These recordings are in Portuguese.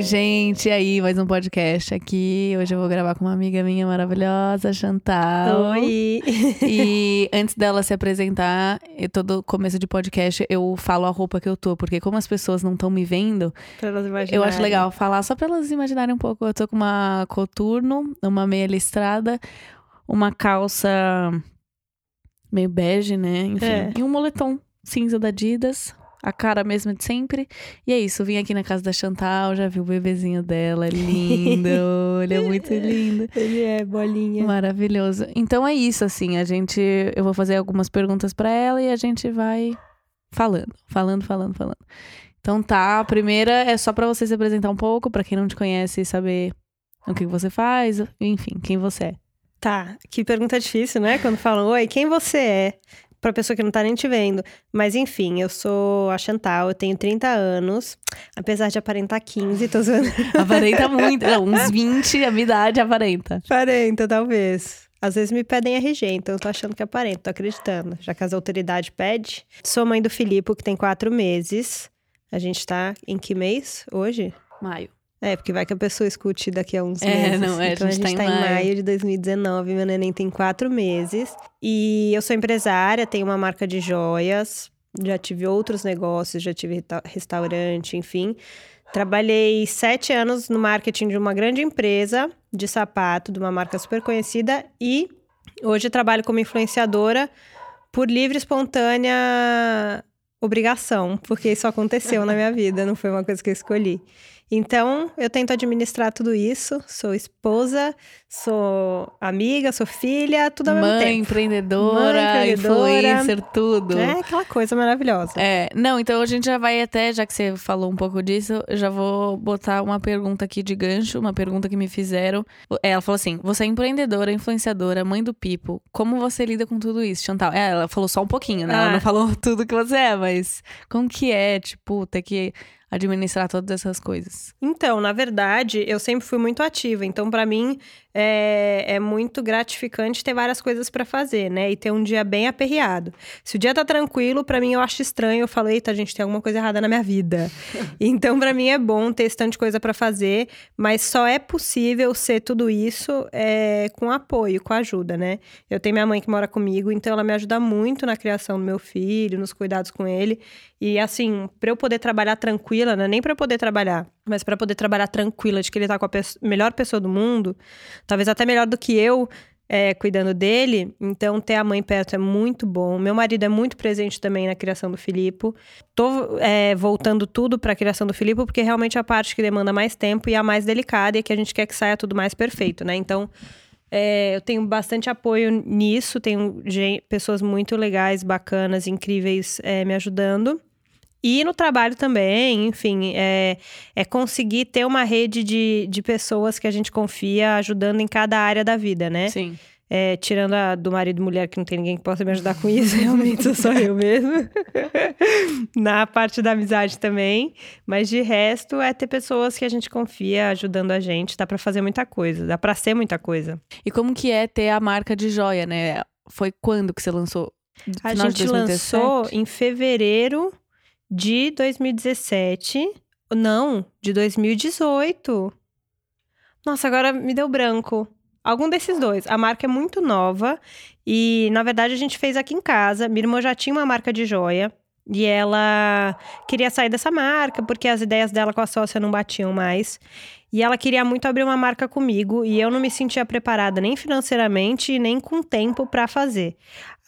Oi, gente, e aí, mais um podcast aqui. Hoje eu vou gravar com uma amiga minha maravilhosa, Chantal. Oi! E antes dela se apresentar, eu, todo começo de podcast eu falo a roupa que eu tô, porque como as pessoas não estão me vendo, eu acho legal falar só pra elas imaginarem um pouco. Eu tô com uma coturno, uma meia listrada, uma calça meio bege, né? Enfim, É. e um moletom cinza da Adidas. A cara mesma de sempre. E é isso, vim aqui na casa da Chantal, já vi o bebezinho dela, é lindo, ele é muito lindo. Ele é bolinha. Maravilhoso. Então é isso, assim, a gente. Eu vou fazer algumas perguntas pra ela e a gente vai falando, falando, falando, falando. Então tá, a primeira é só pra você se apresentar um pouco, pra quem não te conhece, saber o que você faz, enfim, quem você é. Tá, que pergunta difícil, né? Quando falam, oi, quem você é? Pra pessoa que não tá nem te vendo. Mas enfim, eu sou a Chantal, eu tenho 30 anos. Apesar de aparentar 15, tô zoando. Aparenta muito, não, uns 20, a minha idade aparenta. 40, talvez. Às vezes me pedem RG, então eu tô achando que aparento, tô acreditando. Já que as autoridades pede. Sou mãe do Filipe, que tem quatro meses. A gente tá em que mês hoje? Maio. É, porque vai que a pessoa escute daqui a uns É, meses. não, é, então a gente tá em maio. maio de 2019, meu neném tem quatro meses. E eu sou empresária, tenho uma marca de joias, já tive outros negócios, já tive restaurante, enfim. Trabalhei sete anos no marketing de uma grande empresa de sapato, de uma marca super conhecida. E hoje trabalho como influenciadora por livre espontânea obrigação, porque isso aconteceu na minha vida, não foi uma coisa que eu escolhi. Então, eu tento administrar tudo isso. Sou esposa, sou amiga, sou filha, tudo ao mesmo Mãe, tempo. empreendedora, Mãe, empreendedora. influencer, tudo. É aquela coisa maravilhosa. É, não, então a gente já vai até, já que você falou um pouco disso, eu já vou botar uma pergunta aqui de gancho, uma pergunta que me fizeram. Ela falou assim: você é empreendedora, influenciadora, mãe do Pipo. Como você lida com tudo isso, Chantal? É, ela falou só um pouquinho, né? Ela Ah. não falou tudo que você é, mas como que é, tipo, ter que administrar todas essas coisas? Então, na verdade, eu sempre fui muito ativa. Então, pra mim, é, é muito gratificante ter várias coisas pra fazer, né? E ter um dia bem aperreado. Se o dia tá tranquilo, pra mim eu acho estranho. Eu falo, eita, gente, tem alguma coisa errada na minha vida. então, pra mim é bom ter esse tanto de coisa pra fazer, mas só é possível ser tudo isso é, com apoio, com ajuda, né? Eu tenho minha mãe que mora comigo, então ela me ajuda muito na criação do meu filho, nos cuidados com ele. E assim, pra eu poder trabalhar tranquila, não é nem pra eu poder trabalhar, mas pra poder trabalhar tranquila de que ele tá com a melhor pessoa do mundo, talvez até melhor do que eu, é, cuidando dele. Então, ter a mãe perto é muito bom. Meu marido é muito presente também na criação do Filipe. Tô é, voltando tudo pra criação do Filipe, porque realmente é a parte que demanda mais tempo e a mais delicada e que a gente quer que saia tudo mais perfeito, né? Então, é, eu tenho bastante apoio nisso, tenho pessoas muito legais, bacanas, incríveis é, me ajudando. E no trabalho também, enfim, é, é conseguir ter uma rede de, de pessoas que a gente confia ajudando em cada área da vida, né? Sim. É, tirando a do marido e mulher, que não tem ninguém que possa me ajudar com isso, realmente sou só eu mesmo. Na parte da amizade também. Mas de resto, é ter pessoas que a gente confia ajudando a gente. Dá pra fazer muita coisa, dá pra ser muita coisa. E como que é ter a marca de joia, né? Foi quando que você lançou? A gente 2017? lançou em fevereiro de 2017. Não, de 2018. Nossa, agora me deu branco. Algum desses dois. A marca é muito nova e, na verdade, a gente fez aqui em casa. Minha irmã já tinha uma marca de joia e ela queria sair dessa marca porque as ideias dela com a sócia não batiam mais. E ela queria muito abrir uma marca comigo e eu não me sentia preparada nem financeiramente nem com tempo pra fazer.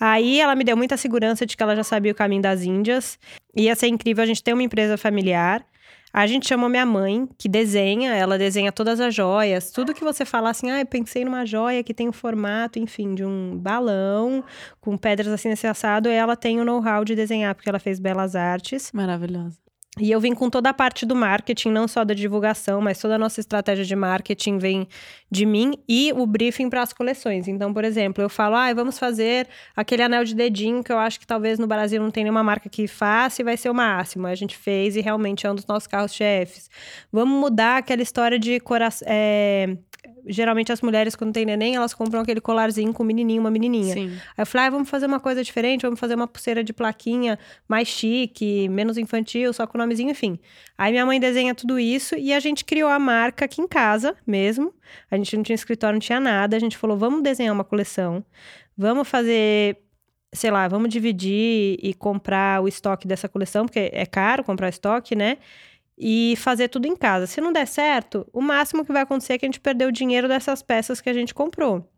Aí ela me deu muita segurança de que ela já sabia o caminho das Índias. Ia ser incrível a gente ter uma empresa familiar. A gente chamou minha mãe, que desenha, ela desenha todas as joias, tudo que você fala assim, ah, eu pensei numa joia que tem o formato, enfim, de um balão, com pedras assim nesse assado, ela tem o know-how de desenhar, porque ela fez belas artes. Maravilhosa. E eu vim com toda a parte do marketing, não só da divulgação, mas toda a nossa estratégia de marketing vem de mim e o briefing para as coleções. Então, por exemplo, eu falo, ah, vamos fazer aquele anel de dedinho que eu acho que talvez no Brasil não tem nenhuma marca que faça e vai ser o máximo. A gente fez e realmente é um dos nossos carros-chefes. Vamos mudar aquela história de coração. É geralmente as mulheres, quando tem neném, elas compram aquele colarzinho com um menininho, uma menininha. Sim. Aí eu falei, ah, vamos fazer uma coisa diferente, vamos fazer uma pulseira de plaquinha mais chique, menos infantil, só com o nomezinho, enfim. Aí minha mãe desenha tudo isso e a gente criou a marca aqui em casa mesmo. A gente não tinha escritório, não tinha nada. A gente falou, vamos desenhar uma coleção, vamos fazer sei lá, vamos dividir e comprar o estoque dessa coleção, porque é caro comprar estoque, né? E fazer tudo em casa. Se não der certo, o máximo que vai acontecer é que a gente perdeu o dinheiro dessas peças que a gente comprou.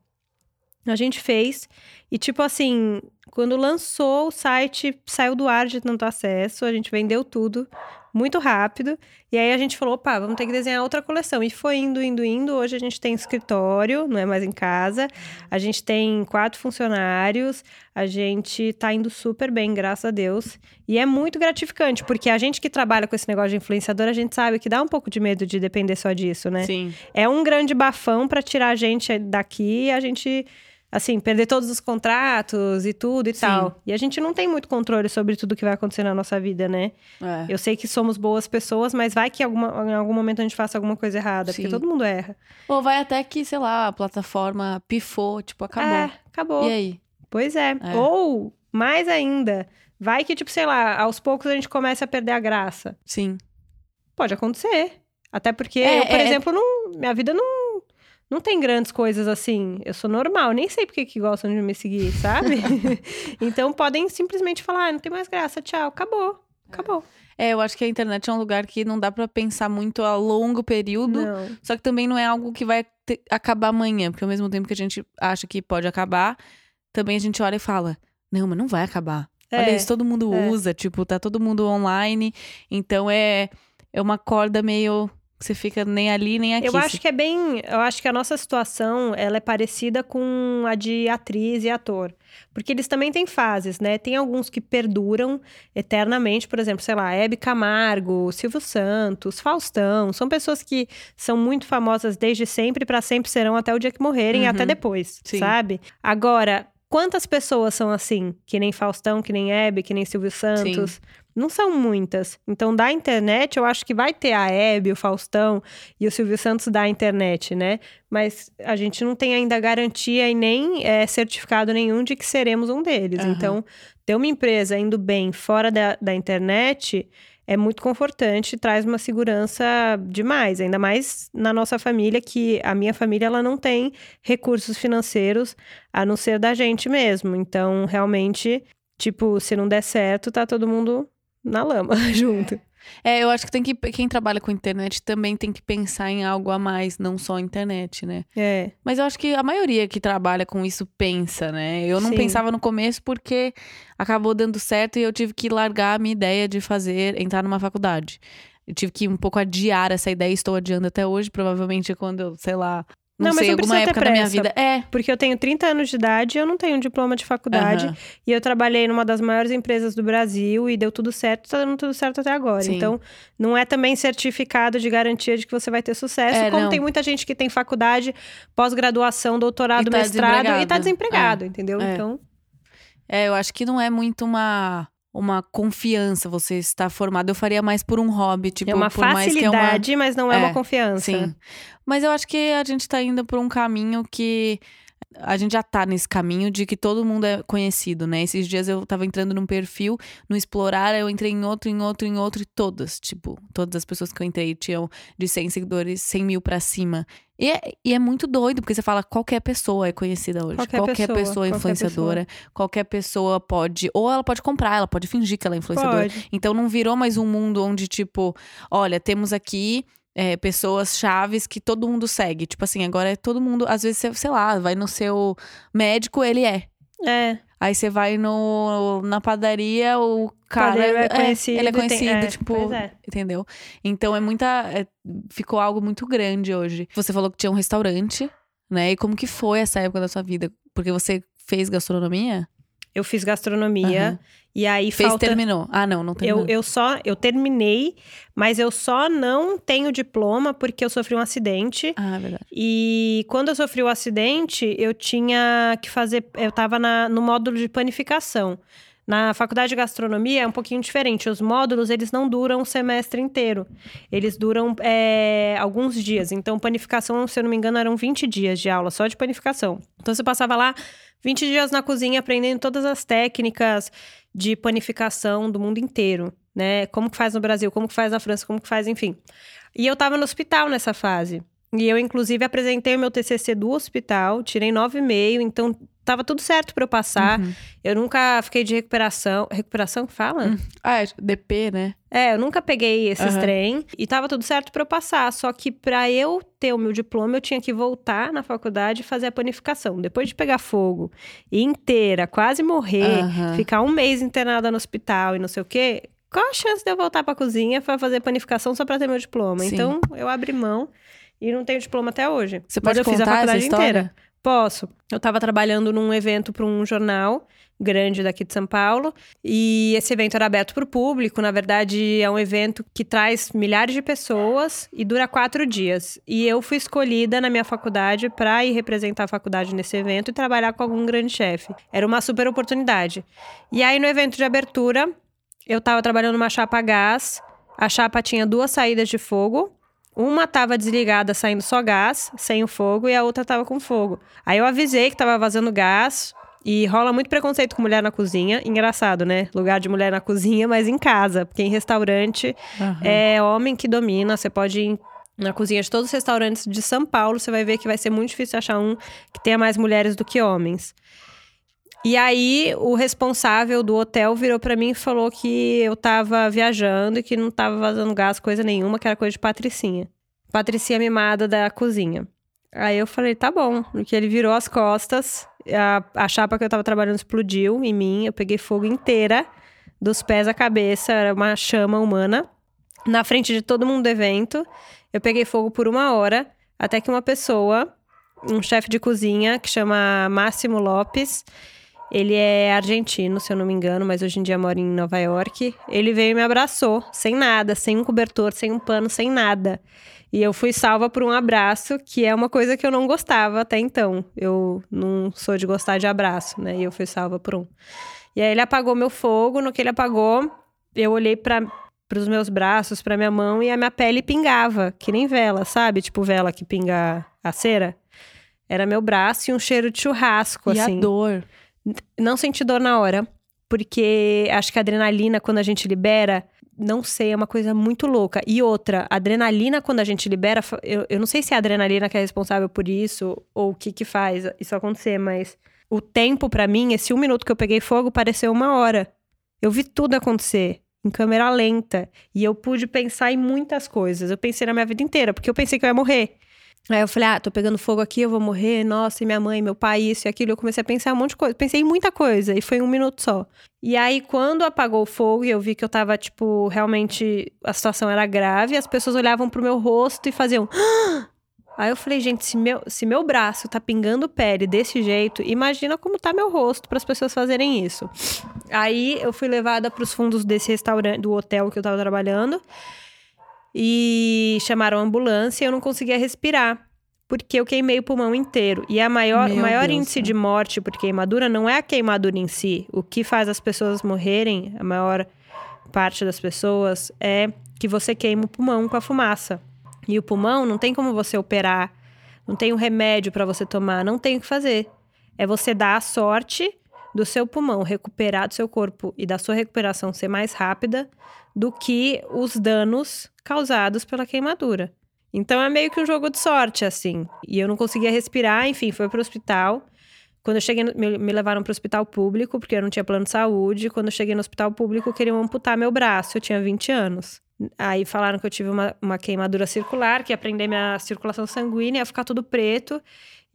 A gente fez e, tipo assim, quando lançou o site, saiu do ar de tanto acesso, a gente vendeu tudo muito rápido. E aí a gente falou, opa, vamos ter que desenhar outra coleção. E foi indo, indo, indo. Hoje a gente tem escritório, não é mais em casa. A gente tem quatro funcionários. A gente tá indo super bem, graças a Deus. E é muito gratificante, porque a gente que trabalha com esse negócio de influenciador, a gente sabe que dá um pouco de medo de depender só disso, né? Sim. É um grande bafão para tirar a gente daqui e a gente assim, perder todos os contratos e tudo e Sim. tal. E a gente não tem muito controle sobre tudo que vai acontecer na nossa vida, né? É. Eu sei que somos boas pessoas, mas vai que alguma, em algum momento a gente faça alguma coisa errada, Sim. porque todo mundo erra. Ou vai até que, sei lá, a plataforma pifou, tipo, acabou. É, acabou. E aí? Pois é. é. Ou, mais ainda, vai que, tipo, sei lá, aos poucos a gente começa a perder a graça. Sim. Pode acontecer. Até porque, é, eu, por é, exemplo, não, minha vida não não tem grandes coisas assim. Eu sou normal, nem sei porque que gostam de me seguir, sabe? então podem simplesmente falar, ah, não tem mais graça, tchau, acabou, acabou. É, eu acho que a internet é um lugar que não dá para pensar muito a longo período. Não. Só que também não é algo que vai ter, acabar amanhã, porque ao mesmo tempo que a gente acha que pode acabar, também a gente olha e fala: "Não, mas não vai acabar". É, Olha isso, todo mundo é. usa, tipo, tá todo mundo online. Então é é uma corda meio você fica nem ali nem aqui. Eu acho que é bem. Eu acho que a nossa situação ela é parecida com a de atriz e ator. Porque eles também têm fases, né? Tem alguns que perduram eternamente, por exemplo, sei lá, Hebe Camargo, Silvio Santos, Faustão. São pessoas que são muito famosas desde sempre, para sempre serão até o dia que morrerem uhum. e até depois, Sim. sabe? Agora, quantas pessoas são assim? Que nem Faustão, que nem Hebe, que nem Silvio Santos. Sim. Não são muitas. Então, da internet, eu acho que vai ter a Hebe, o Faustão e o Silvio Santos da internet, né? Mas a gente não tem ainda garantia e nem é, certificado nenhum de que seremos um deles. Uhum. Então, ter uma empresa indo bem fora da, da internet é muito confortante, traz uma segurança demais, ainda mais na nossa família, que a minha família ela não tem recursos financeiros a não ser da gente mesmo. Então, realmente, tipo, se não der certo, tá todo mundo na lama junto. É, eu acho que tem que quem trabalha com internet também tem que pensar em algo a mais, não só internet, né? É. Mas eu acho que a maioria que trabalha com isso pensa, né? Eu não Sim. pensava no começo porque acabou dando certo e eu tive que largar a minha ideia de fazer, entrar numa faculdade. Eu tive que um pouco adiar essa ideia, estou adiando até hoje, provavelmente quando eu, sei lá, não, não sei, mas alguma época da minha vida. É. Porque eu tenho 30 anos de idade, eu não tenho um diploma de faculdade. Uhum. E eu trabalhei numa das maiores empresas do Brasil e deu tudo certo, tá dando tudo certo até agora. Sim. Então, não é também certificado de garantia de que você vai ter sucesso. É, como não. tem muita gente que tem faculdade, pós-graduação, doutorado, e tá mestrado e tá desempregado, é. entendeu? É. Então. É, eu acho que não é muito uma uma confiança você estar formado. Eu faria mais por um hobby, tipo, é uma por facilidade, é uma... mas não é, é, uma confiança. Sim. Mas eu acho que a gente tá indo por um caminho que a gente já tá nesse caminho de que todo mundo é conhecido, né? Esses dias eu tava entrando num perfil, no Explorar, eu entrei em outro, em outro, em outro, e todas, tipo, todas as pessoas que eu entrei tinham de 100 seguidores, 100 mil pra cima. E é, e é muito doido, porque você fala, qualquer pessoa é conhecida hoje. Qualquer, qualquer pessoa, pessoa, é influenciadora. Qualquer pessoa. qualquer pessoa. pode. Ou ela pode comprar, ela pode fingir que ela é influenciadora. Pode. Então não virou mais um mundo onde, tipo, olha, temos aqui é, pessoas chaves que todo mundo segue. Tipo assim, agora é todo mundo. Às vezes, você, sei lá, vai no seu médico, ele é. É. Aí você vai no, na padaria, o cara. é conhecido. É, ele é conhecido, tem, é, tipo. É. Entendeu? Então é muita. É, ficou algo muito grande hoje. Você falou que tinha um restaurante, né? E como que foi essa época da sua vida? Porque você fez gastronomia? Eu fiz gastronomia. Aham. E aí Fez, falta... terminou. Ah, não, não terminou. Eu, eu só, eu terminei, mas eu só não tenho diploma porque eu sofri um acidente. Ah, é verdade. E quando eu sofri o acidente, eu tinha que fazer. Eu tava na, no módulo de panificação. Na faculdade de gastronomia é um pouquinho diferente. Os módulos, eles não duram um semestre inteiro. Eles duram é, alguns dias. Então, panificação, se eu não me engano, eram 20 dias de aula só de panificação. Então, você passava lá 20 dias na cozinha aprendendo todas as técnicas de panificação do mundo inteiro, né? Como que faz no Brasil, como que faz na França, como que faz, enfim. E eu tava no hospital nessa fase. E eu, inclusive, apresentei o meu TCC do hospital, tirei 9,5, então tava tudo certo para eu passar. Uhum. Eu nunca fiquei de recuperação. Recuperação que fala? Hum. Ah, é DP, né? É, eu nunca peguei esses Aham. trem e tava tudo certo para eu passar. Só que para eu ter o meu diploma, eu tinha que voltar na faculdade e fazer a panificação. Depois de pegar fogo inteira, quase morrer, ficar um mês internada no hospital e não sei o quê. Qual a chance de eu voltar pra cozinha para fazer panificação só para ter meu diploma? Sim. Então, eu abri mão e não tenho diploma até hoje. Você Mas pode eu fiz a contar essa faculdade história? inteira. Posso. Eu estava trabalhando num evento para um jornal grande daqui de São Paulo e esse evento era aberto para o público. Na verdade, é um evento que traz milhares de pessoas e dura quatro dias. E eu fui escolhida na minha faculdade para ir representar a faculdade nesse evento e trabalhar com algum grande chefe. Era uma super oportunidade. E aí, no evento de abertura, eu estava trabalhando numa chapa a gás. A chapa tinha duas saídas de fogo. Uma tava desligada, saindo só gás, sem o fogo, e a outra tava com fogo. Aí eu avisei que tava vazando gás. E rola muito preconceito com mulher na cozinha. Engraçado, né? Lugar de mulher na cozinha, mas em casa. Porque em restaurante Aham. é homem que domina. Você pode ir na cozinha de todos os restaurantes de São Paulo. Você vai ver que vai ser muito difícil achar um que tenha mais mulheres do que homens. E aí, o responsável do hotel virou pra mim e falou que eu tava viajando e que não tava vazando gás, coisa nenhuma, que era coisa de Patricinha. Patricinha mimada da cozinha. Aí eu falei, tá bom. No que ele virou as costas, a, a chapa que eu tava trabalhando explodiu em mim, eu peguei fogo inteira, dos pés à cabeça, era uma chama humana. Na frente de todo mundo do evento, eu peguei fogo por uma hora, até que uma pessoa, um chefe de cozinha, que chama Máximo Lopes, ele é argentino, se eu não me engano, mas hoje em dia mora em Nova York. Ele veio e me abraçou, sem nada, sem um cobertor, sem um pano, sem nada. E eu fui salva por um abraço, que é uma coisa que eu não gostava até então. Eu não sou de gostar de abraço, né? E eu fui salva por um. E aí ele apagou meu fogo, no que ele apagou, eu olhei para os meus braços, para minha mão e a minha pele pingava, que nem vela, sabe? Tipo vela que pinga a cera. Era meu braço e um cheiro de churrasco, E assim. a dor. Não senti dor na hora, porque acho que a adrenalina, quando a gente libera, não sei, é uma coisa muito louca. E outra, adrenalina, quando a gente libera, eu, eu não sei se é a adrenalina que é responsável por isso, ou o que que faz isso acontecer, mas o tempo pra mim, esse um minuto que eu peguei fogo, pareceu uma hora. Eu vi tudo acontecer. Em câmera lenta. E eu pude pensar em muitas coisas. Eu pensei na minha vida inteira, porque eu pensei que eu ia morrer. Aí eu falei, ah, tô pegando fogo aqui, eu vou morrer, nossa, e minha mãe, meu pai, isso e aquilo. Eu comecei a pensar um monte de coisa. Pensei em muita coisa, e foi um minuto só. E aí, quando apagou o fogo e eu vi que eu tava, tipo, realmente a situação era grave, as pessoas olhavam pro meu rosto e faziam. "Ah!" Aí eu falei, gente, se meu, se meu braço tá pingando pele desse jeito, imagina como tá meu rosto para as pessoas fazerem isso. Aí eu fui levada pros fundos desse restaurante, do hotel que eu tava trabalhando e chamaram a ambulância e eu não conseguia respirar. Porque eu queimei o pulmão inteiro. E a maior, o maior Deus índice céu. de morte por queimadura não é a queimadura em si. O que faz as pessoas morrerem, a maior parte das pessoas, é que você queima o pulmão com a fumaça. E o pulmão não tem como você operar, não tem um remédio para você tomar, não tem o que fazer. É você dar a sorte do seu pulmão recuperar do seu corpo e da sua recuperação ser mais rápida do que os danos causados pela queimadura. Então é meio que um jogo de sorte, assim. E eu não conseguia respirar, enfim, foi pro hospital. Quando eu cheguei, me, me levaram pro hospital público, porque eu não tinha plano de saúde. Quando eu cheguei no hospital público, queriam amputar meu braço. Eu tinha 20 anos. Aí falaram que eu tive uma, uma queimadura circular, que ia prender minha circulação sanguínea, ia ficar tudo preto,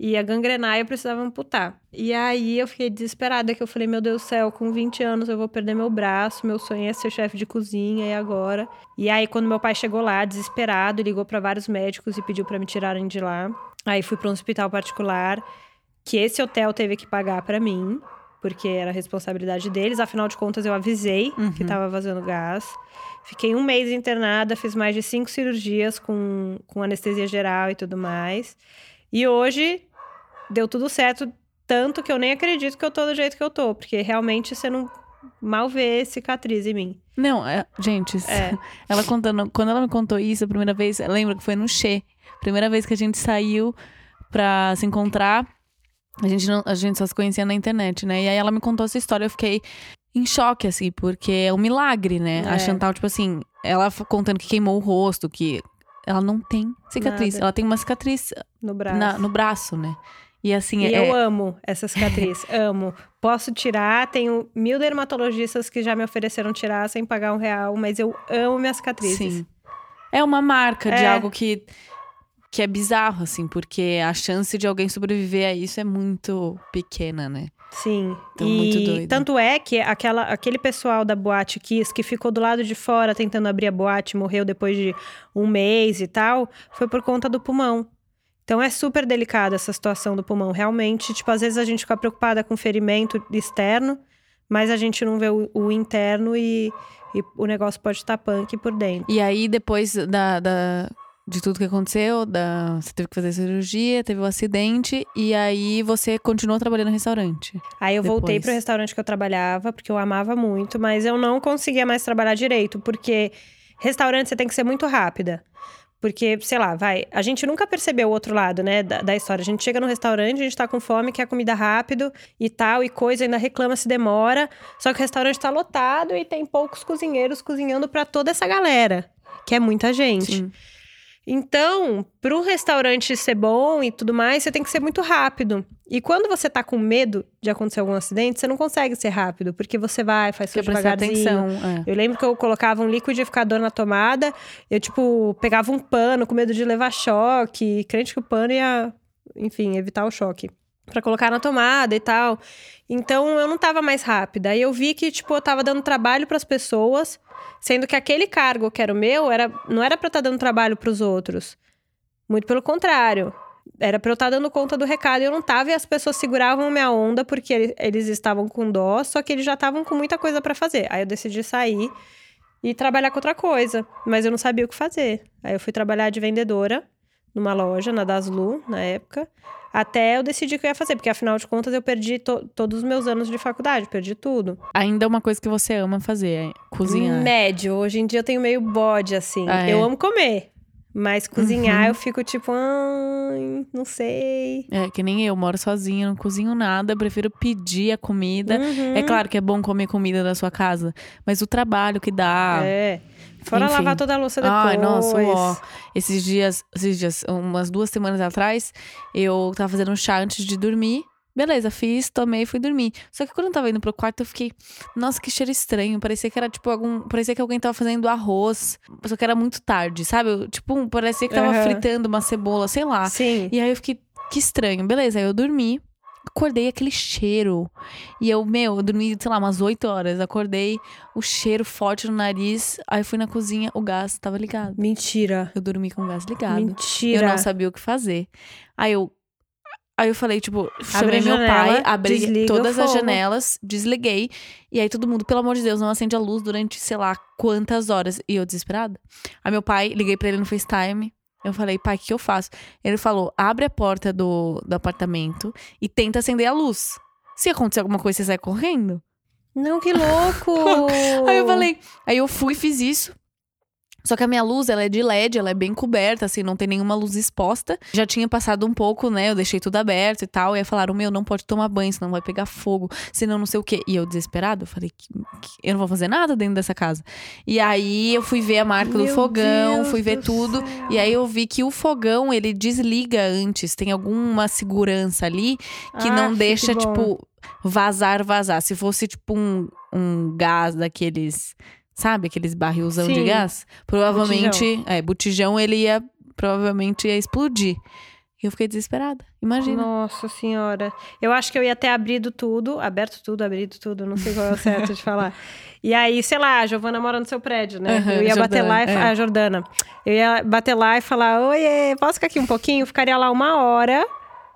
ia gangrenar e eu precisava amputar. E aí eu fiquei desesperada, que eu falei, meu Deus do céu, com 20 anos eu vou perder meu braço, meu sonho é ser chefe de cozinha, e agora? E aí quando meu pai chegou lá, desesperado, ligou para vários médicos e pediu para me tirarem de lá. Aí fui para um hospital particular, que esse hotel teve que pagar para mim. porque era responsabilidade deles. Afinal de contas, eu avisei Uhum. que tava vazando gás. Fiquei um mês internada, fiz mais de cinco cirurgias com, com anestesia geral e tudo mais. E hoje deu tudo certo, tanto que eu nem acredito que eu tô do jeito que eu tô, porque realmente você não mal vê cicatriz em mim. Não, é- gente, É. ela contando, quando ela me contou isso a primeira vez, lembra que foi no Che. Primeira vez que a gente saiu pra se encontrar, a gente, não, a gente só se conhecia na internet, né? E aí ela me contou essa história, eu fiquei em choque, assim, porque é um milagre, né? A É. Chantal, tipo assim, ela contando que queimou o rosto, que ela não tem cicatriz. Nada. Ela tem uma cicatriz No braço. na- no braço, né? E assim, E é, eu amo essa cicatriz, amo. Posso tirar, tenho mil dermatologistas que já me ofereceram tirar sem pagar um real, mas eu amo minhas cicatrizes. Sim. É uma marca de É. algo que, que é bizarro, assim, porque a chance de alguém sobreviver a isso é muito pequena, né? Sim. Então, e muito doido. tanto é que aquela, aquele pessoal da Boate Kiss que ficou do lado de fora tentando abrir a boate, morreu depois de um mês e tal, foi por conta do pulmão. Então é super delicada essa situação do pulmão. Realmente, tipo, às vezes a gente fica preocupada com ferimento externo, mas a gente não vê o, o interno e, e o negócio pode estar punk por dentro. E aí, depois da, da- de tudo que aconteceu, da, você teve que fazer cirurgia, teve o acidente, e aí você continuou trabalhando no restaurante. Aí eu voltei Depois. pro restaurante que eu trabalhava, porque eu amava muito, mas eu não conseguia mais trabalhar direito, porque restaurante você tem que ser muito rápida. Porque, sei lá, vai, a gente nunca percebeu o outro lado, né, da, da história. A gente chega no restaurante, a gente tá com fome, quer comida rápido e tal, e coisa, ainda reclama se demora. Só que o restaurante tá lotado e tem poucos cozinheiros cozinhando pra toda essa galera, que é muita gente. Sim. Então, pro restaurante ser bom e tudo mais, você tem que ser muito rápido. E quando você tá com medo de acontecer algum acidente, você não consegue ser rápido, porque você vai, faz prestar devagarzinho. atenção. é. Eu lembro que eu colocava um liquidificador na tomada, eu, tipo, pegava um pano com medo de levar choque, crente que o pano ia, enfim, evitar o choque. Pra colocar na tomada e tal. Então, eu não tava mais rápida. Aí eu vi que, tipo, eu tava dando trabalho pras pessoas, sendo que aquele cargo que era o meu, era, não era eu estar dando trabalho pros outros. Muito pelo contrário. Era pra eu estar dando conta do recado e eu não tava, e as pessoas seguravam minha onda porque ele- eles estavam com dó, só que eles já estavam com muita coisa pra fazer. Aí eu decidi sair e trabalhar com outra coisa, mas eu não sabia o que fazer. Aí eu fui trabalhar de vendedora numa loja, na Daslu, na época, até eu decidir o que eu ia fazer, porque afinal de contas eu perdi to- todos os meus anos de faculdade, perdi tudo. Ainda é uma coisa que você ama fazer, é cozinhar. Médio, hoje em dia eu tenho meio bode, assim. Ah, é? Eu amo comer, mas cozinhar Uhum. eu fico tipo, ai, não sei. É, que nem eu, moro sozinha, não cozinho nada, prefiro pedir a comida. Uhum. É claro que é bom comer comida da sua casa, mas o trabalho que dá. É. Fora Enfim. lavar toda a louça depois. Ai, nossa, ó. Esses dias, esses dias, umas duas semanas atrás, eu tava fazendo um chá antes de dormir. Beleza, fiz, tomei e fui dormir. Só que quando eu tava indo pro quarto, eu fiquei, nossa, que cheiro estranho. Parecia que era tipo algum. Parecia que alguém tava fazendo arroz. Só que era muito tarde, sabe? Eu, Tipo, parecia que tava Aham. fritando uma cebola, sei lá. Sim. E aí eu fiquei, que estranho. Beleza, aí eu dormi. Acordei aquele cheiro. E eu, meu, eu dormi, sei lá, umas 8 horas. Acordei, o cheiro forte no nariz. Aí fui na cozinha, o gás tava ligado. Mentira. Eu dormi com o gás ligado. Mentira. Eu não sabia o que fazer. Aí eu. Aí eu falei, tipo, chamei meu janela, pai, abri todas as janelas, desliguei. E aí todo mundo, pelo amor de Deus, não acende a luz durante, sei lá, quantas horas. E eu desesperada. Aí meu pai, liguei pra ele no FaceTime. Eu falei, pai, o que eu faço? Ele falou: abre a porta do, do apartamento e tenta acender a luz. Se acontecer alguma coisa, você sai correndo. Não, que louco! Aí eu falei, aí eu fui e fiz isso. Só que a minha luz, ela é de LED, ela é bem coberta, assim, não tem nenhuma luz exposta. Já tinha passado um pouco, né? Eu deixei tudo aberto e tal. E aí falaram, meu, não pode tomar banho, senão vai pegar fogo, senão não sei o quê. E eu, desesperado, eu falei, que, que- eu não vou fazer nada dentro dessa casa. E aí eu fui ver a marca do Meu fogão, Deus fui ver do tudo. céu. E aí eu vi que o fogão, ele desliga antes. Tem alguma segurança ali que Ah, não que deixa, bom. tipo, vazar, vazar. Se fosse, tipo, um, um gás daqueles, sabe? Aqueles barrilzão de Sim. gás. Provavelmente, é, botijão, ele ia, provavelmente ia explodir. E eu fiquei desesperada. Imagina. Nossa senhora. Eu acho que eu ia ter abrido tudo, aberto tudo, abrido tudo, não sei qual é o certo de falar. E aí, sei lá, a Giovana mora no seu prédio, né? Aham, eu ia bater Jordana, lá e é. a Jordana. Eu ia bater lá e falar: Oiê, posso ficar aqui um pouquinho? Ficaria lá uma hora.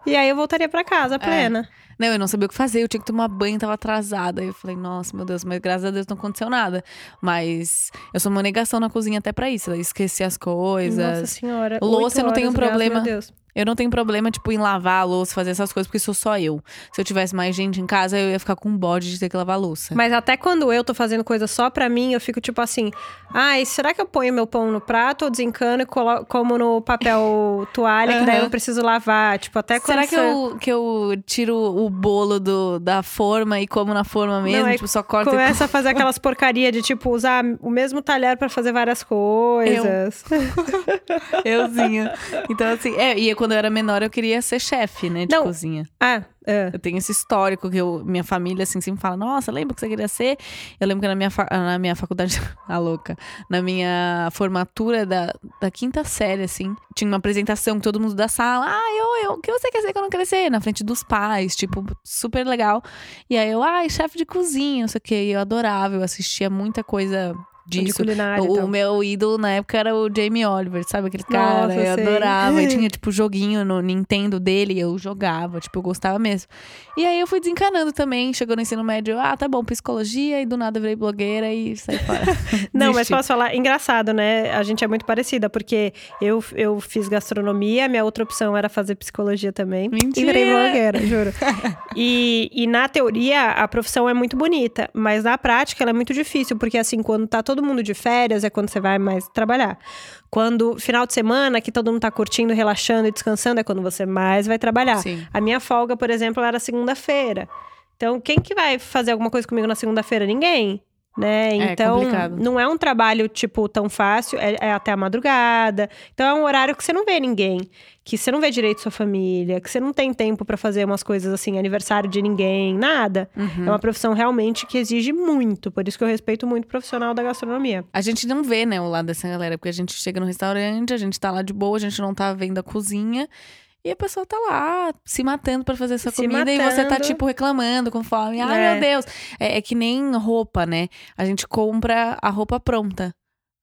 E aí eu voltaria pra É. casa plena. Não, eu não sabia o que fazer, eu tinha que tomar banho, tava atrasada. Eu falei, nossa, meu Deus, mas graças a Deus não aconteceu nada. Mas eu sou uma negação na cozinha até pra isso, esquecer as coisas. Nossa senhora. Louça, eu não tenho um problema. Deus. Eu não tenho problema, tipo, em lavar a louça, fazer essas coisas, porque sou só eu. Se eu tivesse mais gente em casa, eu ia ficar com bode de ter que lavar a louça. Mas até quando eu tô fazendo coisa só pra mim, eu fico tipo assim: ai, será que eu ponho meu pão no prato ou desencano e como no papel toalha, que daí eu não preciso lavar? Tipo, até quando. Será que eu, que eu tiro o bolo do, da forma e como na forma mesmo? aí tipo, só corta e Começa a fazer aquelas porcaria de, tipo, usar o mesmo talher pra fazer várias coisas. euzinho. Então, assim, é, e quando eu era menor, eu queria ser chefe, né, de Não. cozinha. Ah, é. Eu tenho esse histórico que eu, minha família, assim, sempre fala, nossa, lembra que você queria ser? Eu lembro que na minha, fa- na minha faculdade, a louca, na minha formatura da, da quinta série, assim, tinha uma apresentação com todo mundo da sala. Ah, eu, eu, o que você quer ser quando crescer? Na frente dos pais, tipo, super legal. E aí eu, ai, chefe de cozinha, não sei o quê. E eu adorava, eu assistia muita coisa De disso. culinária. O, então. o meu ídolo na época era o Jamie Oliver, sabe? Aquele cara, Nossa, eu sei. adorava. E tinha, tipo, joguinho no Nintendo dele, e eu jogava, tipo, eu gostava mesmo. E aí eu fui desencanando também, chegou no ensino médio, ah, tá bom, psicologia, e do nada eu virei blogueira e saí fora. Não, mas posso falar, engraçado, né? A gente é muito parecida, porque eu, eu fiz gastronomia, minha outra opção era fazer psicologia também. Mentira! E virei blogueira, juro. e, e na teoria, a profissão é muito bonita, mas na prática ela é muito difícil, porque assim, quando tá todo mundo de férias, é quando você vai mais trabalhar. Quando final de semana, que todo mundo tá curtindo, relaxando e descansando, é quando você mais vai trabalhar. Sim. A minha folga, por exemplo, era segunda-feira. Então, quem que vai fazer alguma coisa comigo na segunda-feira? Ninguém. Né? É Então, complicado. não é um trabalho, tipo, tão fácil, é, é até a madrugada. Então, é um horário que você não vê ninguém, que você não vê direito sua família, que você não tem tempo pra fazer umas coisas assim, aniversário de ninguém, nada. Uhum. É uma profissão realmente que exige muito, por isso que eu respeito muito o profissional da gastronomia. A gente não vê, né, o lado dessa galera, porque a gente chega no restaurante, a gente tá lá de boa, a gente não tá vendo a cozinha. E a pessoa tá lá se matando pra fazer essa Se comida e você tá, matando. tipo, reclamando com fome. Ai, É. meu Deus. É, é que nem roupa, né? A gente compra a roupa pronta.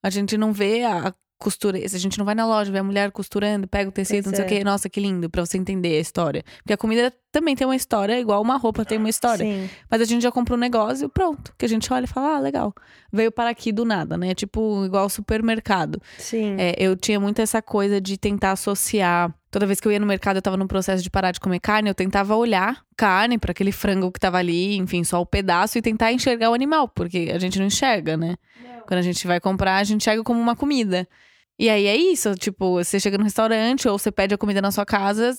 A gente não vê a costura. A gente não vai na loja, vê a mulher costurando, pega o tecido, Pois não sei o é. quê. Nossa, que lindo, pra você entender a história. Porque a comida também tem uma história, igual uma roupa tem uma história. Sim. Mas a gente já comprou um negócio, pronto. Que a gente olha e fala, ah, legal. Veio para aqui do nada, né? Tipo, igual supermercado. Sim. É, eu tinha muito essa coisa de tentar associar. Toda vez que eu ia no mercado, eu tava no processo de parar de comer carne, eu tentava olhar carne para aquele frango que tava ali, enfim, só o pedaço e tentar enxergar o animal, porque a gente não enxerga, né? Quando a gente vai comprar, a gente enxerga como uma comida. E aí é isso, tipo, você chega no restaurante ou você pede a comida na sua casa,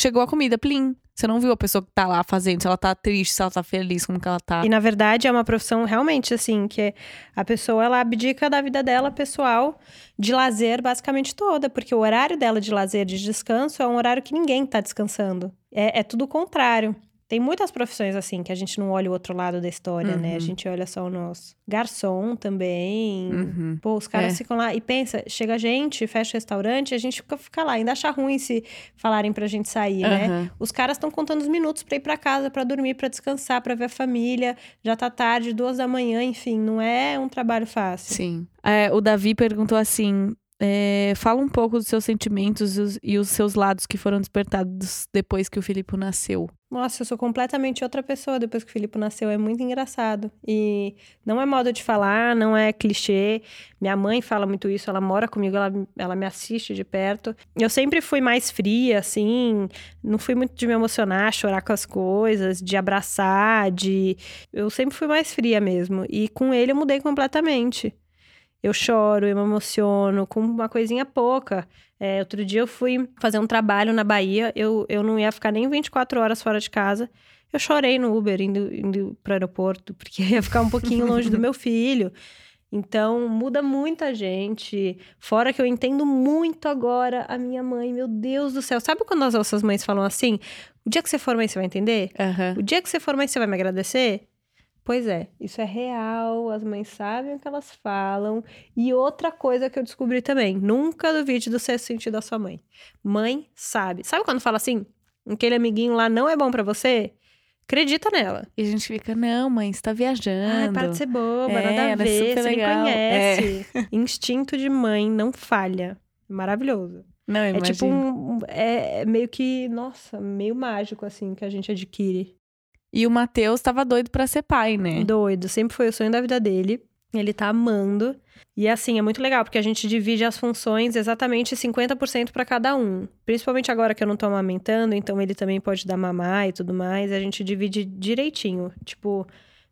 chegou a comida, plim. Você não viu a pessoa que tá lá fazendo, se ela tá triste, se ela tá feliz, como que ela tá. E na verdade é uma profissão realmente assim, que a pessoa ela abdica da vida dela pessoal de lazer basicamente toda, porque o horário dela de lazer, de descanso, é um horário que ninguém tá descansando. É, é tudo o contrário. Tem muitas profissões assim que a gente não olha o outro lado da história, né? A Uhum. gente olha só o nosso. Garçom também. Uhum. Pô, os caras É. ficam lá e pensa, chega a gente, fecha o restaurante, a gente fica, fica lá. Ainda acha ruim se falarem pra gente sair, né? Aham. Os caras estão contando os minutos pra ir pra casa, pra dormir, pra descansar, pra ver a família. Já tá tarde, duas da manhã, enfim, não é um trabalho fácil. Sim. É, o Davi perguntou assim: é, fala um pouco dos seus sentimentos e os, e os seus lados que foram despertados depois que o Filipe nasceu. Nossa, eu sou completamente outra pessoa depois que o Filipe nasceu. É muito engraçado. E não é modo de falar, não é clichê. Minha mãe fala muito isso, ela mora comigo, ela, ela me assiste de perto. Eu sempre fui mais fria, assim. Não fui muito de me emocionar, chorar com as coisas, de abraçar, de. Eu sempre fui mais fria mesmo. E com ele eu mudei completamente. Eu choro, eu me emociono com uma coisinha pouca. É, outro dia eu fui fazer um trabalho na Bahia, eu, eu não ia ficar nem 24 horas fora de casa. Eu chorei no Uber indo, indo pro aeroporto, porque ia ficar um pouquinho longe do meu filho. Então, muda muita gente. Fora que eu entendo muito agora a minha mãe, meu Deus do céu. Sabe quando as nossas mães falam assim? O dia que você for mãe, você vai entender? Aham. O dia que você for mãe, você vai me agradecer? Pois é, isso é real, as mães sabem o que elas falam. E outra coisa que eu descobri também: nunca duvide do sexto sentido da sua mãe. Mãe sabe. Sabe quando fala assim? Aquele amiguinho lá não é bom pra você? Acredita nela. E a gente fica, não, mãe, você tá viajando. Ai, para de ser boba, É, nada a ela é ver, super você legal. me conhece. Instinto de mãe não falha. Maravilhoso. Não, eu É tipo imagino. um. um- É meio que, nossa, meio mágico, assim, que a gente adquire. E o Matheus tava doido pra ser pai, né? Doido, sempre foi o sonho da vida dele. Ele tá amando. E assim, é muito legal, porque a gente divide as funções exatamente 50% pra cada um. Principalmente agora que eu não tô amamentando, então ele também pode dar mamar e tudo mais. A gente divide direitinho. Tipo,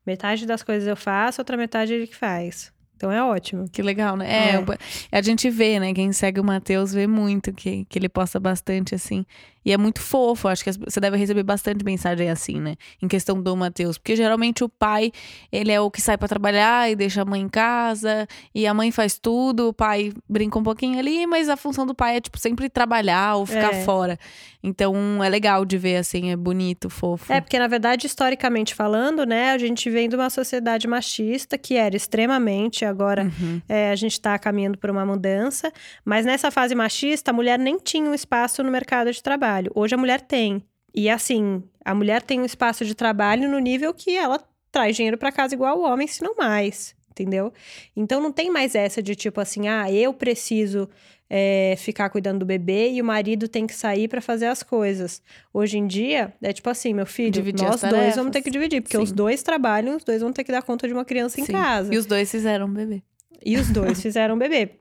metade das coisas eu faço, outra metade ele que faz. Então é ótimo. Que legal, né? É, É. a gente vê, né? Quem segue o Matheus vê muito que, que ele posta bastante, assim. E é muito fofo. Acho que você deve receber bastante mensagem assim, né? Em questão do Matheus. Porque geralmente o pai, ele é o que sai pra trabalhar e deixa a mãe em casa. E a mãe faz tudo, o pai brinca um pouquinho ali, mas a função do pai é, tipo, sempre trabalhar ou ficar É. fora. Então é legal de ver, assim, é bonito, fofo. É, porque na verdade, historicamente falando, né, a gente vem de uma sociedade machista que era extremamente, agora Uhum. é, a gente está caminhando por uma mudança, mas nessa fase machista, a mulher nem tinha um espaço no mercado de trabalho. Hoje a mulher tem. E assim, a mulher tem um espaço de trabalho no nível que ela traz dinheiro para casa igual o homem, se não mais. Entendeu? Então não tem mais essa de tipo assim, ah, eu preciso é, ficar cuidando do bebê e o marido tem que sair para fazer as coisas. Hoje em dia, é tipo assim, meu filho, Dividir nós dois vamos ter que dividir, porque Sim. os dois trabalham, os dois vão ter que dar conta de uma criança em Sim. casa. E os dois fizeram um bebê. E os dois fizeram um bebê.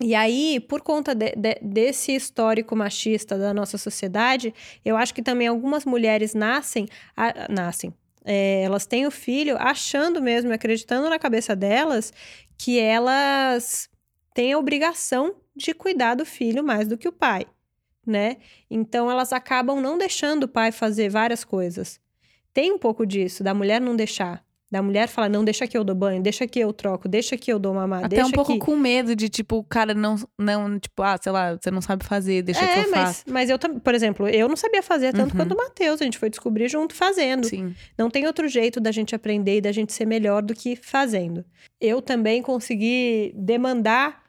E aí, por conta de- de- desse histórico machista da nossa sociedade, eu acho que também algumas mulheres nascem, a- nascem, é, elas têm o filho achando mesmo, acreditando na cabeça delas que elas têm a obrigação de cuidar do filho mais do que o pai, né? Então elas acabam não deixando o pai fazer várias coisas. Tem um pouco disso, da mulher não deixar. Da mulher falar, não, deixa que eu dou banho, deixa que eu troco, deixa que eu dou mamar, Até deixa um pouco que... com medo de, tipo, o cara não, não, tipo, ah, sei lá, você não sabe fazer, deixa que é, eu faço. mas, mas eu também, por exemplo, eu não sabia fazer tanto Uhum. quanto o Matheus, a gente foi descobrir junto fazendo. Sim. Não tem outro jeito da gente aprender e da gente ser melhor do que fazendo. Eu também consegui demandar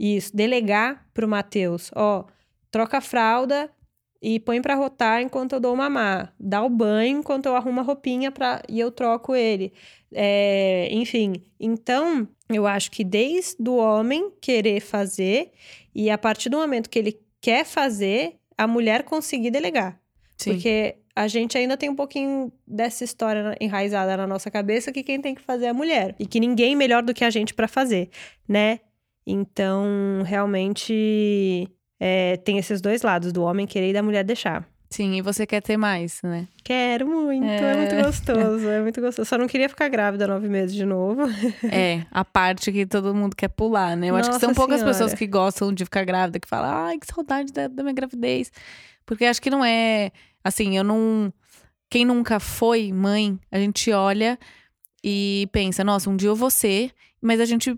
isso, delegar pro Matheus, ó, troca a fralda e põe pra rotar enquanto eu dou mamar, dá o banho enquanto eu arrumo a roupinha pra, e eu troco ele. É, enfim, então eu acho que desde o homem querer fazer e a partir do momento que ele quer fazer, a mulher conseguir delegar. Sim. Porque a gente ainda tem um pouquinho dessa história enraizada na nossa cabeça que quem tem que fazer é a mulher. E que ninguém melhor do que a gente pra fazer, né? Então, realmente, é, tem esses dois lados, do homem querer e da mulher deixar. Sim, e você quer ter mais, né? Quero muito, é, muito É. gostoso, é muito gostoso. Só não queria ficar grávida nove meses de novo. É, a parte que todo mundo quer pular, né? Eu acho que são Nossa poucas Senhora. pessoas que gostam de ficar grávida, que falam, ai, que saudade da, da minha gravidez. Porque acho que não é. Assim, eu não. Quem nunca foi mãe, a gente olha e pensa, nossa, um dia eu vou ser, mas a gente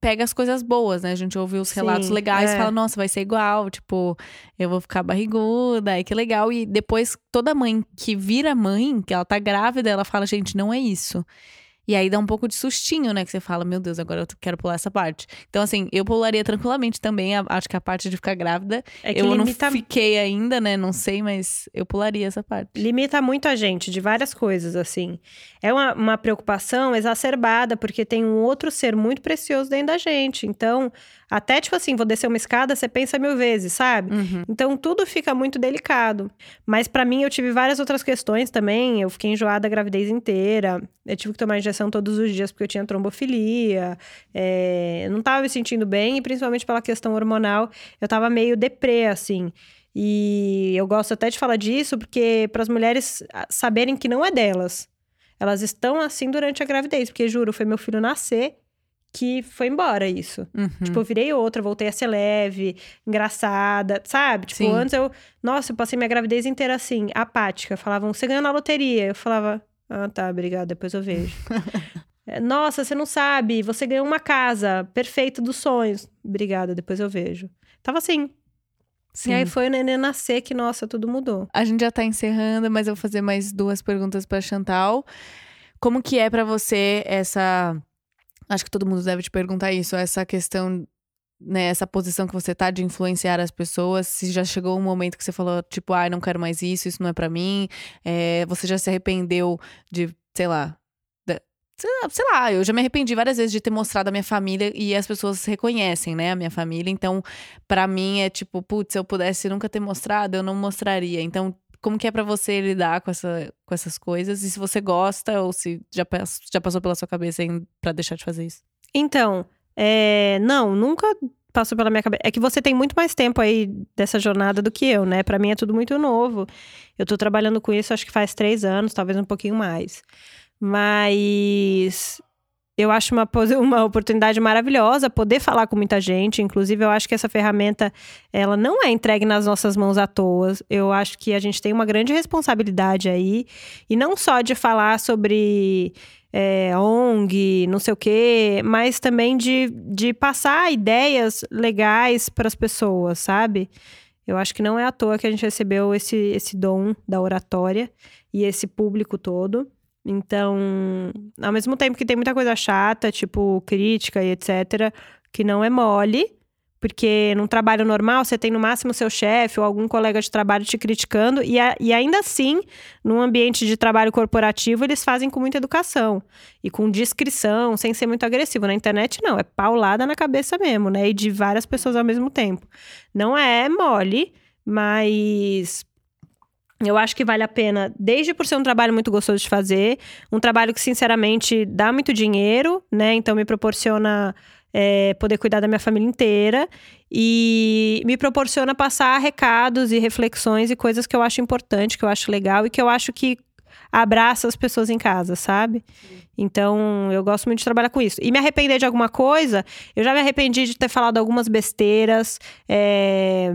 pega as coisas boas, né? A gente ouve os Sim, relatos legais e é. fala, nossa, vai ser igual, tipo, eu vou ficar barriguda, ai, que legal. E depois, toda mãe que vira mãe, que ela tá grávida, ela fala, gente, não é isso. E aí dá um pouco de sustinho, né? Que você fala, meu Deus, agora eu quero pular essa parte. Então, assim, eu pularia tranquilamente também. acho que a parte de ficar grávida. É que eu limita, não fiquei ainda, né? Não sei, mas eu pularia essa parte. limita muito a gente de várias coisas, assim. É uma, uma preocupação exacerbada, porque tem um outro ser muito precioso dentro da gente. Então, até tipo assim, vou descer uma escada, você pensa mil vezes, sabe? Uhum. Então tudo fica muito delicado. Mas pra mim eu tive várias outras questões também. Eu fiquei enjoada a gravidez inteira. Eu tive que tomar injeção todos os dias porque eu tinha trombofilia. É, eu não tava me sentindo bem, e principalmente pela questão hormonal, eu tava meio deprê, assim. E eu gosto até de falar disso porque para as mulheres saberem que não é delas. Elas estão assim durante a gravidez, porque juro, foi meu filho nascer que foi embora isso. Uhum. Tipo, eu virei outra, voltei a ser leve, engraçada, sabe? Tipo, Sim. antes eu. Nossa, eu passei minha gravidez inteira assim, apática. Falavam, você ganhou na loteria. Eu falava, ah, tá, obrigada, depois eu vejo. É, Nossa, você não sabe, você ganhou uma casa perfeita dos sonhos. Obrigada, depois eu vejo. Tava assim. Sim. E aí foi o neném nascer que, nossa, tudo mudou. A gente já tá encerrando, mas eu vou fazer mais duas perguntas pra Chantal. Como que é pra você essa. Acho que todo mundo deve te perguntar isso, essa questão, né, essa posição que você tá de influenciar as pessoas. Se já chegou um momento que você falou, tipo, ai, não quero mais isso, isso não é pra mim. É, você já se arrependeu de, sei lá, da- sei lá- eu já me arrependi várias vezes de ter mostrado a minha família e as pessoas reconhecem, né, a minha família. Então, pra mim é tipo, putz, se eu pudesse nunca ter mostrado, eu não mostraria. Então, como que é pra você lidar com, essa, com essas coisas? E se você gosta ou se já, já passou pela sua cabeça pra deixar de fazer isso? Então, é, não, nunca passou pela minha cabeça. É que você tem muito mais tempo aí dessa jornada do que eu, né? Pra mim é tudo muito novo. Eu tô trabalhando com isso acho que faz três anos, talvez um pouquinho mais. Mas eu acho uma, uma oportunidade maravilhosa poder falar com muita gente. Inclusive, eu acho que essa ferramenta ela não é entregue nas nossas mãos à toa. Eu acho que a gente tem uma grande responsabilidade aí. E não só de falar sobre é, ONG, não sei o quê, mas também de, de passar ideias legais para as pessoas, sabe? Eu acho que não é à toa que a gente recebeu esse, esse dom da oratória e esse público todo. Então, ao mesmo tempo que tem muita coisa chata, tipo crítica e etc., que não é mole, porque num trabalho normal você tem no máximo seu chefe ou algum colega de trabalho te criticando, e, a- e ainda assim, num ambiente de trabalho corporativo, eles fazem com muita educação e com discrição, sem ser muito agressivo. Na internet, não, é paulada na cabeça mesmo, né? E de várias pessoas ao mesmo tempo. Não é mole, mas eu acho que vale a pena, desde por ser um trabalho muito gostoso de fazer, um trabalho que, sinceramente, dá muito dinheiro, né? Então me proporciona é, poder cuidar da minha família inteira e me proporciona passar recados e reflexões e coisas que eu acho importante, que eu acho legal e que eu acho que abraça as pessoas em casa, sabe? Então, eu gosto muito de trabalhar com isso. E me arrepender de alguma coisa, eu já me arrependi de ter falado algumas besteiras. é,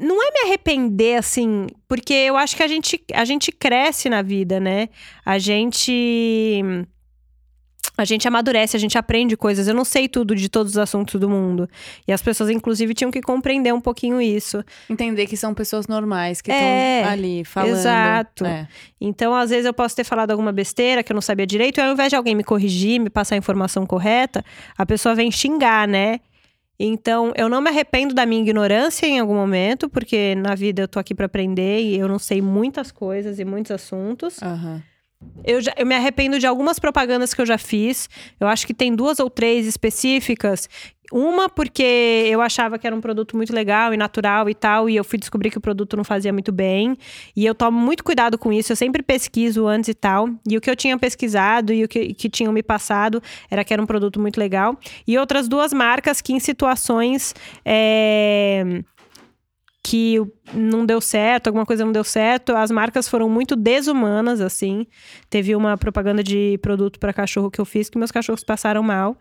Não é me arrepender, assim, porque eu acho que a gente, a gente cresce na vida, né? A gente. A gente amadurece, a gente aprende coisas. Eu não sei tudo de todos os assuntos do mundo. E as pessoas, inclusive, tinham que compreender um pouquinho isso. Entender que são pessoas normais, que estão É, ali falando. exato. É. Então, às vezes, eu posso ter falado alguma besteira que eu não sabia direito, e ao invés de alguém me corrigir, me passar a informação correta, a pessoa vem xingar, né? Então, eu não me arrependo da minha ignorância em algum momento, porque na vida eu tô aqui pra aprender e eu não sei muitas coisas e muitos assuntos. Aham. Eu, já- eu me arrependo de algumas propagandas que eu já fiz. Eu acho que tem duas ou três específicas. Uma porque eu achava que era um produto muito legal e natural e tal, e eu fui descobrir que o produto não fazia muito bem. E eu tomo muito cuidado com isso, eu sempre pesquiso antes e tal. E o que eu tinha pesquisado e o que, que tinham me passado era que era um produto muito legal. E outras duas marcas que em situações. é, que não deu certo, alguma coisa não deu certo, as marcas foram muito desumanas, assim. Teve uma propaganda de produto para cachorro que eu fiz que meus cachorros passaram mal.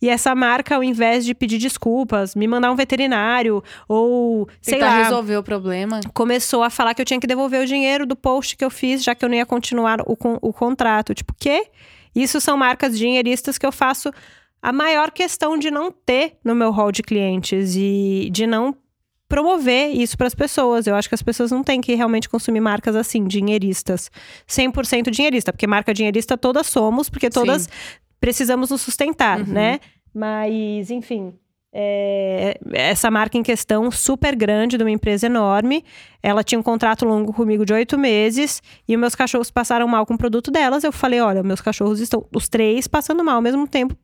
E essa marca, ao invés de pedir desculpas, me mandar um veterinário ou, sei Tentar lá, resolver o problema. começou a falar que eu tinha que devolver o dinheiro do post que eu fiz, já que eu não ia continuar o, o contrato. Tipo, quê? Isso são marcas dinheiristas que eu faço a maior questão de não ter no meu hall de clientes e de não promover isso para as pessoas. Eu acho que as pessoas não têm que realmente consumir marcas assim, dinheiristas. 100% dinheirista, porque marca dinheirista todas somos, porque todas precisamos nos sustentar, Uhum. né? Mas, enfim, é, essa marca em questão, super grande, de uma empresa enorme, ela tinha um contrato longo comigo de oito meses e os meus cachorros passaram mal com o produto delas. Eu falei: olha, meus cachorros estão, os três, passando mal ao mesmo tempo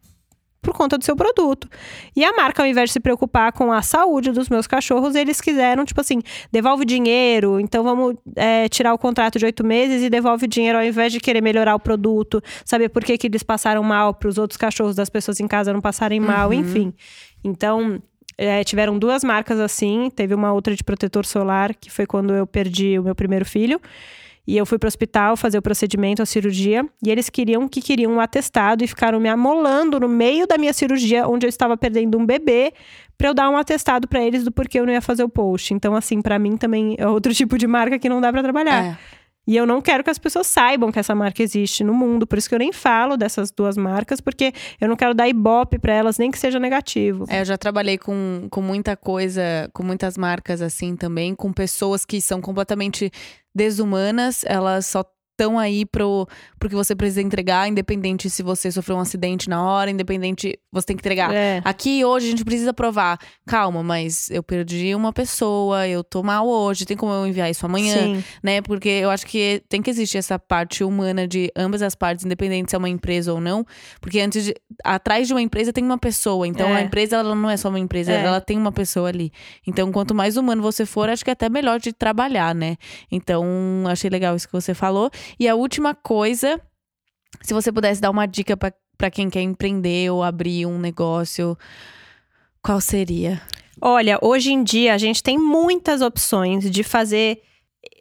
por conta do seu produto. E a marca, ao invés de se preocupar com a saúde dos meus cachorros, eles quiseram, tipo assim, devolve dinheiro, então vamos é, tirar o contrato de oito meses e devolve dinheiro ao invés de querer melhorar o produto, saber por que, que eles passaram mal para os outros cachorros das pessoas em casa não passarem mal, Uhum. enfim. Então. é, tiveram duas marcas assim, teve uma outra de protetor solar, que foi quando eu perdi o meu primeiro filho. E eu fui pro hospital fazer o procedimento, a cirurgia, e eles queriam que queriam um atestado e ficaram me amolando no meio da minha cirurgia, onde eu estava perdendo um bebê, para eu dar um atestado para eles do porquê eu não ia fazer o post. Então, assim, para mim também é outro tipo de marca que não dá para trabalhar. É. E eu não quero que as pessoas saibam que essa marca existe no mundo, por isso que eu nem falo dessas duas marcas, porque eu não quero dar ibope para elas, nem que seja negativo. É, eu já trabalhei com, com muita coisa, com muitas marcas assim também, com pessoas que são completamente desumanas, elas só estão aí pro, pro que você precisa entregar, independente se você sofreu um acidente na hora, independente, você tem que entregar. É. Aqui hoje a gente precisa provar. Calma, mas eu perdi uma pessoa, eu tô mal hoje, tem como eu enviar isso amanhã, Sim. né? Porque eu acho que tem que existir essa parte humana de ambas as partes, independente se é uma empresa ou não. Porque antes de. Atrás de uma empresa tem uma pessoa. Então É. a empresa ela não é só uma empresa, É. ela tem uma pessoa ali. Então, quanto mais humano você for, acho que é até melhor de trabalhar, né? Então, achei legal isso que você falou. E a última coisa, se você pudesse dar uma dica pra quem quer empreender ou abrir um negócio, qual seria? Olha, hoje em dia a gente tem muitas opções de fazer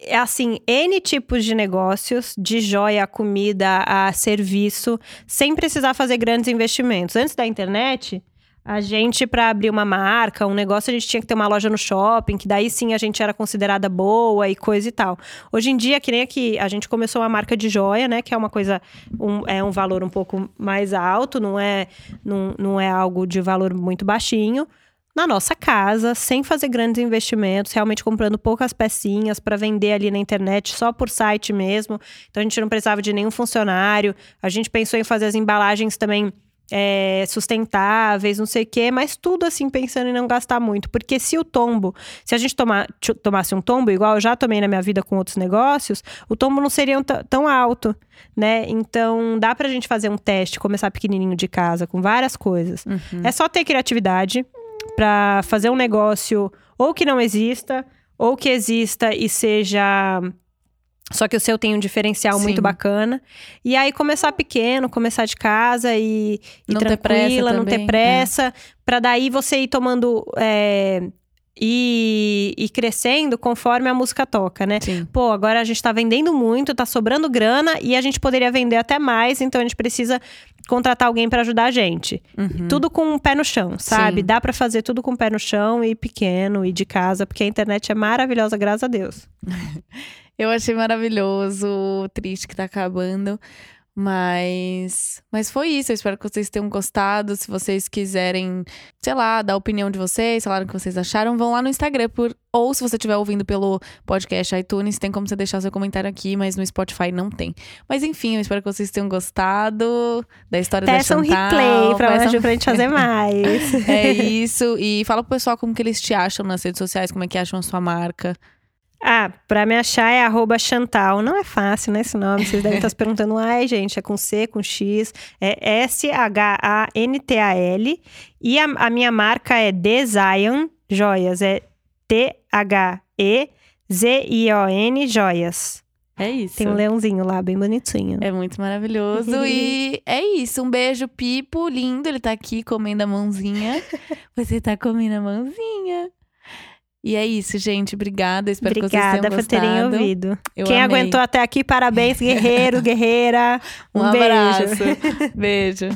é assim, N tipos de negócios, de joia comida a serviço, sem precisar fazer grandes investimentos. Antes da internet, a gente, para abrir uma marca, um negócio, a gente tinha que ter uma loja no shopping, que daí sim a gente era considerada boa e coisa e tal. Hoje em dia, que nem aqui, a gente começou uma marca de joia, né? Que é uma coisa, um, é um valor um pouco mais alto, não é, não, não é algo de valor muito baixinho na nossa casa, sem fazer grandes investimentos, realmente comprando poucas pecinhas para vender ali na internet, só por site mesmo. Então a gente não precisava de nenhum funcionário. A gente pensou em fazer as embalagens também é, sustentáveis, não sei o quê, mas tudo assim pensando em não gastar muito. Porque se o tombo, se a gente tomar, tomasse um tombo, igual eu já tomei na minha vida com outros negócios, o tombo não seria tão alto, né? Então dá pra gente fazer um teste, começar pequenininho de casa, com várias coisas. É só ter criatividade para fazer um negócio ou que não exista, ou que exista e seja. Só que o seu tem um diferencial Sim. muito bacana. E aí começar pequeno, começar de casa e, e Não ter tranquila, não ter é. pressa. Pra daí você ir tomando. É, e, e crescendo conforme a música toca, né? Sim. Pô, agora a gente tá vendendo muito, tá sobrando grana e a gente poderia vender até mais, então a gente precisa contratar alguém pra ajudar a gente. Uhum. Tudo com o pé no chão, sabe? Sim. Dá pra fazer tudo com o pé no chão e pequeno e de casa, porque a internet é maravilhosa, graças a Deus. Eu achei maravilhoso, triste que tá acabando. Mas, mas foi isso. Eu espero que vocês tenham gostado. Se vocês quiserem, sei lá, dar a opinião de vocês, falar o que vocês acharam, vão lá no Instagram. Por, ou se você estiver ouvindo pelo podcast iTunes, tem como você deixar seu comentário aqui, mas no Spotify não tem. Mas enfim, eu espero que vocês tenham gostado da história Peça da um Chantal. replay pra, peça um- pra gente fazer mais. É isso. E fala pro pessoal como que eles te acham nas redes sociais, como é que acham a sua marca. Ah, pra me achar é arroba Chantal. Não é fácil, né, esse nome? Vocês devem estar se perguntando, ai, gente, é com C, com X. É S-H-A-N-T-A-L. E a, a minha marca é Zion Joias. É T-H-E-Z-I-O-N Joias. É isso. Tem um leãozinho lá, bem bonitinho. É muito maravilhoso. e é isso. Um beijo, Pipo. Lindo. Ele tá aqui comendo a mãozinha. Você tá comendo a mãozinha. E é isso, gente. Obrigada. Espero que vocês Obrigada tenham por gostado. terem ouvido. Eu Quem amei. aguentou até aqui, parabéns, guerreiro, guerreira. Um, Um, beijo. abraço. beijo.